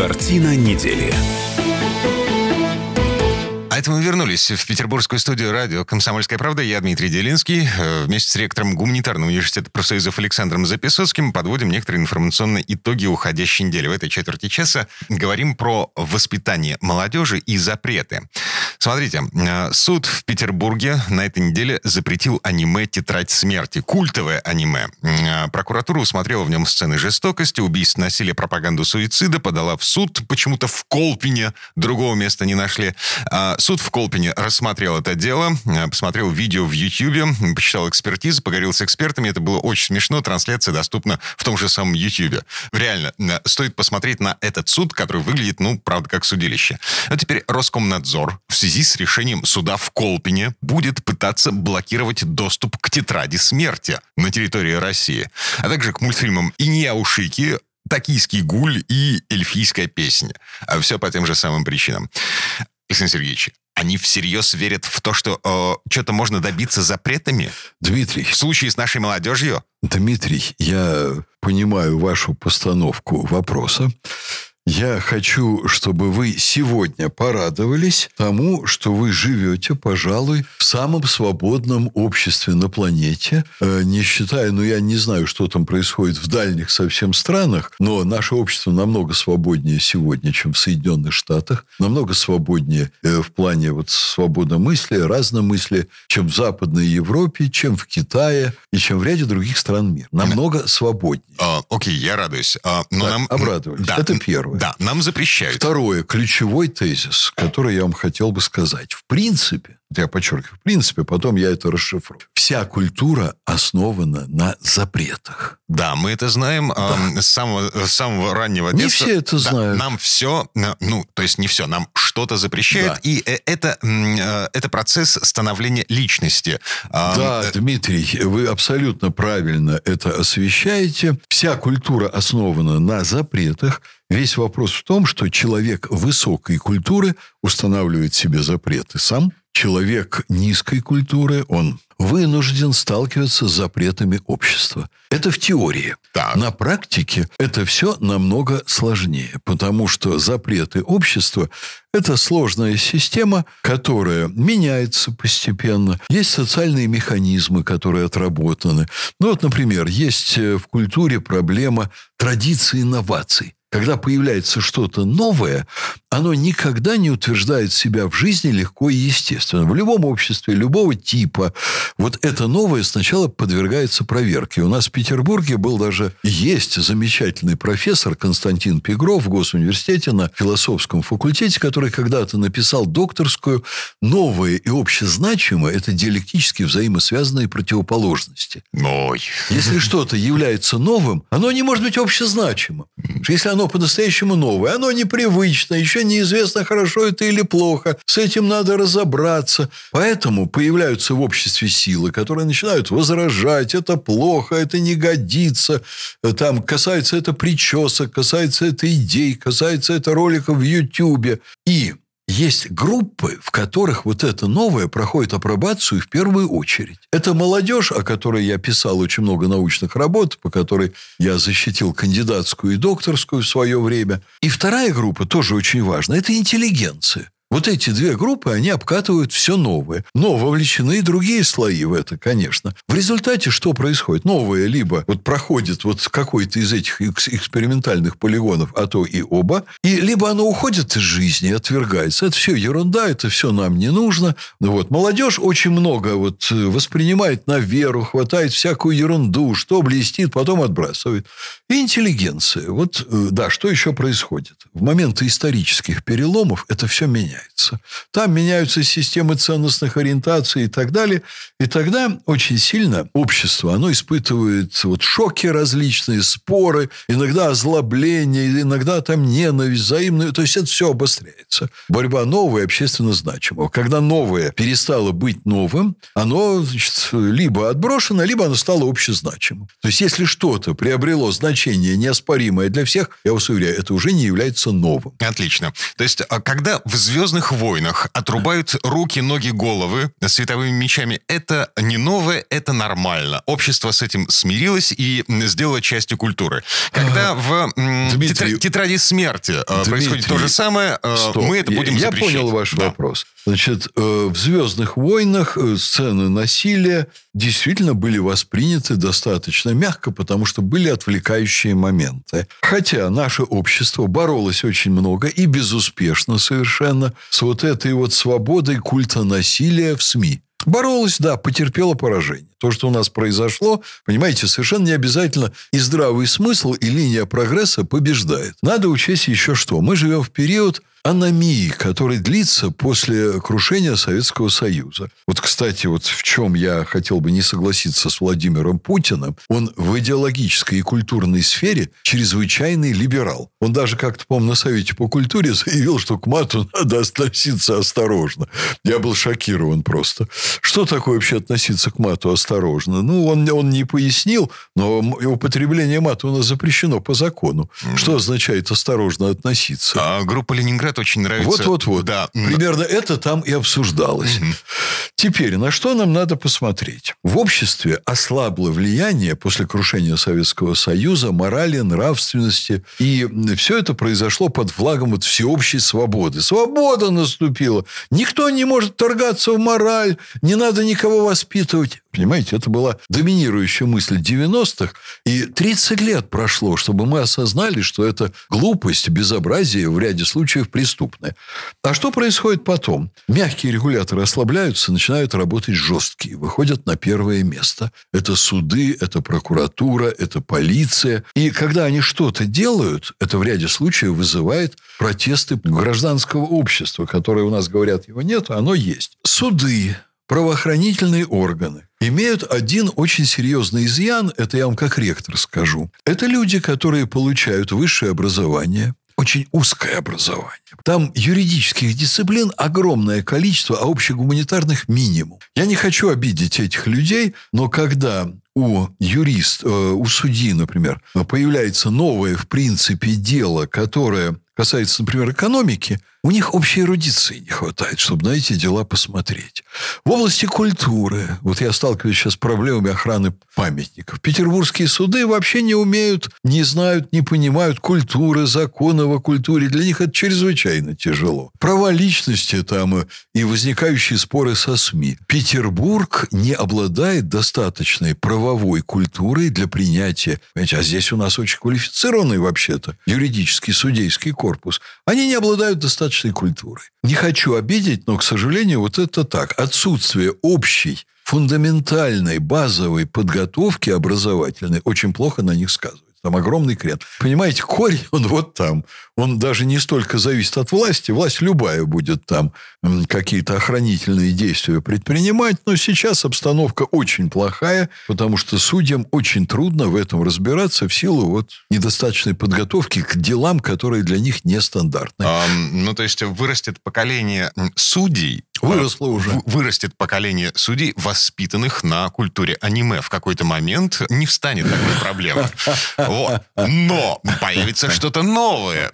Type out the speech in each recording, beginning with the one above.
Картина недели. А это мы вернулись в петербургскую студию радио «Комсомольская правда». Я Дмитрий Делинский. Э, Вместе с ректором Гуманитарного университета профсоюзов Александром Записоцким подводим некоторые информационные итоги уходящей недели. В этой четверти часа говорим про воспитание молодежи и запреты. Смотрите, э, суд в Петербурге на этой неделе запретил аниме «Тетрадь смерти». Культовое аниме. Э, Прокуратура усмотрела в нем сцены жестокости, убийств, насилия, пропаганду суицида, подала в суд, почему-то в Колпине, другого места не нашли. А Суд в Колпине рассмотрел это дело, э, посмотрел видео в Ютьюбе, почитал экспертизы, поговорил с экспертами. Это было очень смешно. Трансляция доступна в том же самом Ютьюбе. Реально, э, стоит посмотреть на этот суд, который выглядит, ну, правда, как судилище. А теперь Роскомнадзор в связи с решением суда в Колпине будет пытаться блокировать доступ к тетради смерти на территории России, а также к мультфильмам «Иньяушики», «Токийский гуль» и «Эльфийская песня». А все по тем же самым причинам. Александр Сергеевич, они всерьез верят в то, что э, что-то можно добиться запретами? Дмитрий. В случае с нашей молодежью? Дмитрий, я понимаю вашу постановку вопроса. Я хочу, чтобы вы сегодня порадовались тому, что вы живете, пожалуй, в самом свободном обществе на планете. Э, не считая, ну, я не знаю, что там происходит в дальних совсем странах, но наше общество намного свободнее сегодня, чем в Соединенных Штатах, намного свободнее э, в плане вот свободомыслия, разномыслия, чем в Западной Европе, чем в Китае и чем в ряде других стран мира. Намного свободнее. А, окей, я радуюсь. А, но Так, нам... обрадовались. Да, Это первое. Да, нам запрещают. Второе, ключевой тезис, который я вам хотел бы сказать. В принципе, я подчеркиваю, в принципе, потом я это расшифрую. Вся культура основана на запретах. Да, мы это знаем а, с, самого, с самого раннего Не детства. все это Да, знают. нам все, ну, то есть не все, нам что-то запрещают, Да. и э, это, э, это процесс становления личности. Да, э, Дмитрий, вы абсолютно правильно это освещаете. Вся культура основана на запретах. Весь вопрос в том, что человек высокой культуры устанавливает себе запреты сам. Человек низкой культуры, он вынужден сталкиваться с запретами общества. Это в теории. Так. На практике это все намного сложнее, потому что запреты общества – это сложная система, которая меняется постепенно. Есть социальные механизмы, которые отработаны. Ну вот, например, есть э, в культуре проблема традиции инноваций. Когда появляется что-то новое, оно никогда не утверждает себя в жизни легко и естественно. В любом обществе, любого типа, вот это новое сначала подвергается проверке. У нас в Петербурге был даже, есть замечательный профессор Константин Пегров в Госуниверситете на философском факультете, который когда-то написал докторскую «Новое и общезначимое – это диалектически взаимосвязанные противоположности». Ой. Если что-то является новым, оно не может быть общезначимым. Если оно по-настоящему новое, оно непривычно, еще неизвестно, хорошо это или плохо. С этим надо разобраться. Поэтому появляются в обществе силы, которые начинают возражать. Это плохо, это не годится. Там касается это причесок, касается это идей, касается это роликов в Ютьюбе. И есть группы, в которых вот это новое проходит апробацию в первую очередь. Это молодежь, о которой я писал очень много научных работ, по которой я защитил кандидатскую и докторскую в свое время. И вторая группа, тоже очень важна, это интеллигенция. Вот эти две группы, они обкатывают все новое. Но вовлечены и другие слои в это, конечно. В результате что происходит? Новое либо вот проходит вот какой-то из этих экс- экспериментальных полигонов, а то и оба, и либо оно уходит из жизни, отвергается. Это все ерунда, это все нам не нужно. Ну Вот. Молодежь очень много вот э, воспринимает на веру, хватает всякую ерунду, что блестит, потом отбрасывает. И интеллигенция. Вот, э, да, что еще происходит? В моменты исторических переломов это все меняется. Там меняются системы ценностных ориентаций и так далее. И тогда очень сильно общество, оно испытывает вот шоки различные, споры, иногда озлобление, иногда там ненависть взаимную. То есть это все обостряется. Борьба новая общественно значимого. Когда новое перестало быть новым, оно значит, либо отброшено, либо оно стало общезначимым. То есть если что-то приобрело значение неоспоримое для всех, я вас уверяю, это уже не является новым. Отлично. То есть, а когда в звездном «Звездных войнах» отрубают руки, ноги, головы световыми мечами. Это не новое, это нормально. Общество с этим смирилось и сделало частью культуры. Когда в Дмитрий, тетради смерти Дмитрий, происходит то же самое, стоп. мы это будем Я, запрещать. Я понял ваш да. вопрос. Значит, в «Звездных войнах» сцены насилия действительно были восприняты достаточно мягко, потому что были отвлекающие моменты. Хотя наше общество боролось очень много и безуспешно совершенно с вот этой вот свободой культа насилия в СМИ. Боролась, да, потерпела поражение. То, что у нас произошло, понимаете, совершенно не обязательно и здравый смысл, и линия прогресса побеждает. Надо учесть еще что. Мы живем в период аномии, который длится после крушения Советского Союза. Вот, кстати, вот в чем я хотел бы не согласиться с Владимиром Путиным, он в идеологической и культурной сфере чрезвычайный либерал. Он даже как-то, по-моему, на Совете по культуре заявил, что к мату надо относиться осторожно. Я был шокирован просто. Что такое вообще относиться к мату осторожно? Ну, он, он не пояснил, но употребление мата у нас запрещено по закону. Что означает осторожно относиться? А группа Ленинград говорят, очень нравится. Вот-вот-вот. Да. Примерно это там и обсуждалось. Угу. Теперь, на что нам надо посмотреть? В обществе ослабло влияние после крушения Советского Союза, морали, нравственности. И все это произошло под флагом вот всеобщей свободы. Свобода наступила. Никто не может торгаться в мораль. Не надо никого воспитывать. Понимаете, это была доминирующая мысль 90-х. И 30 лет прошло, чтобы мы осознали, что это глупость, безобразие, в ряде случаев преступное. А что происходит потом? Мягкие регуляторы ослабляются, начинают работать жесткие, выходят на первое место. Это суды, это прокуратура, это полиция. И когда они что-то делают, это в ряде случаев вызывает протесты гражданского общества, которое у нас говорят, его нет, а оно есть. Суды, правоохранительные органы имеют один очень серьезный изъян, это я вам как ректор скажу. Это люди, которые получают высшее образование, очень узкое образование. Там юридических дисциплин огромное количество, а общегуманитарных минимум. Я не хочу обидеть этих людей, но когда у юрист, э, у судьи, например, появляется новое, в принципе, дело, которое касается, например, экономики, у них общей эрудиции не хватает, чтобы на эти дела посмотреть. В области культуры, вот я сталкиваюсь сейчас с проблемами охраны памятников. Петербургские суды вообще не умеют, не знают, не понимают культуры, законов о культуре. Для них это чрезвычайно тяжело. Права личности там и возникающие споры со СМИ. Петербург не обладает достаточной правовой культурой для принятия. Понимаете, а здесь у нас очень квалифицированный вообще-то юридический судейский корпус. Они не обладают достаточно достаточной культурой. Не хочу обидеть, но, к сожалению, вот это так. Отсутствие общей фундаментальной базовой подготовки образовательной очень плохо на них сказывается. Там огромный крен. Понимаете, корень, он вот там. Он даже не столько зависит от власти. Власть любая будет там какие-то охранительные действия предпринимать. Но сейчас обстановка очень плохая, потому что судьям очень трудно в этом разбираться в силу вот недостаточной подготовки к делам, которые для них нестандартны. А, ну, то есть вырастет поколение судей, Выросло уже. Вырастет поколение судей, воспитанных на культуре аниме. В какой-то момент не встанет такой проблемы. Вот. Но появится что-то новое.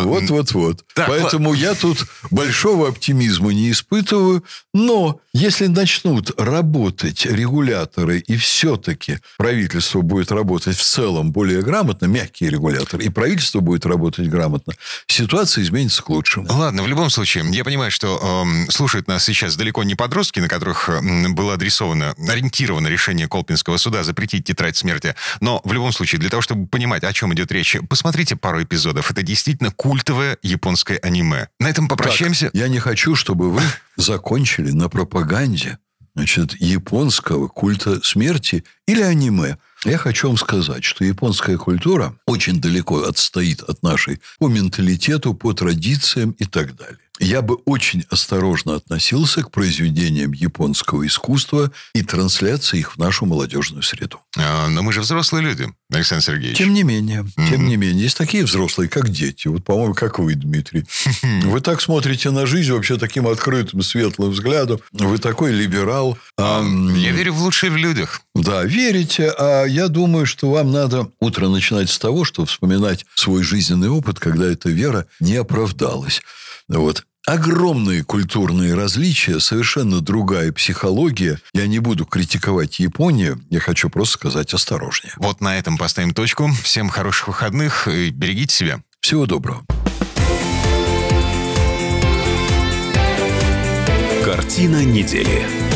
Вот-вот-вот. Поэтому я тут большого оптимизма не испытываю. Но если начнут работать регуляторы, и все-таки правительство будет работать в целом более грамотно, мягкие регуляторы, и правительство будет работать грамотно, ситуация изменится к лучшему. Ладно, в любом случае, я понимаю, что э, сейчас далеко не подростки, на которых было адресовано, ориентировано решение Колпинского суда запретить тетрадь смерти. Но в любом случае, для того, чтобы понимать, о чем идет речь, посмотрите пару эпизодов. Это действительно культовое японское аниме. На этом попрощаемся. Так, я не хочу, чтобы вы закончили на пропаганде значит, японского культа смерти или аниме. Я хочу вам сказать, что японская культура очень далеко отстоит от нашей по менталитету, по традициям и так далее я бы очень осторожно относился к произведениям японского искусства и трансляции их в нашу молодежную среду. А, но мы же взрослые люди, Александр Сергеевич. Тем не менее, mm-hmm. тем не менее, есть такие взрослые, как дети. Вот, по-моему, как вы, Дмитрий. Вы так смотрите на жизнь вообще таким открытым, светлым взглядом. Вы такой либерал. А, я верю в лучшее в людях. Да, верите. А я думаю, что вам надо утро начинать с того, что вспоминать свой жизненный опыт, когда эта вера не оправдалась. Вот. Огромные культурные различия, совершенно другая психология. Я не буду критиковать Японию, я хочу просто сказать осторожнее. Вот на этом поставим точку. Всем хороших выходных и берегите себя. Всего доброго. Картина недели.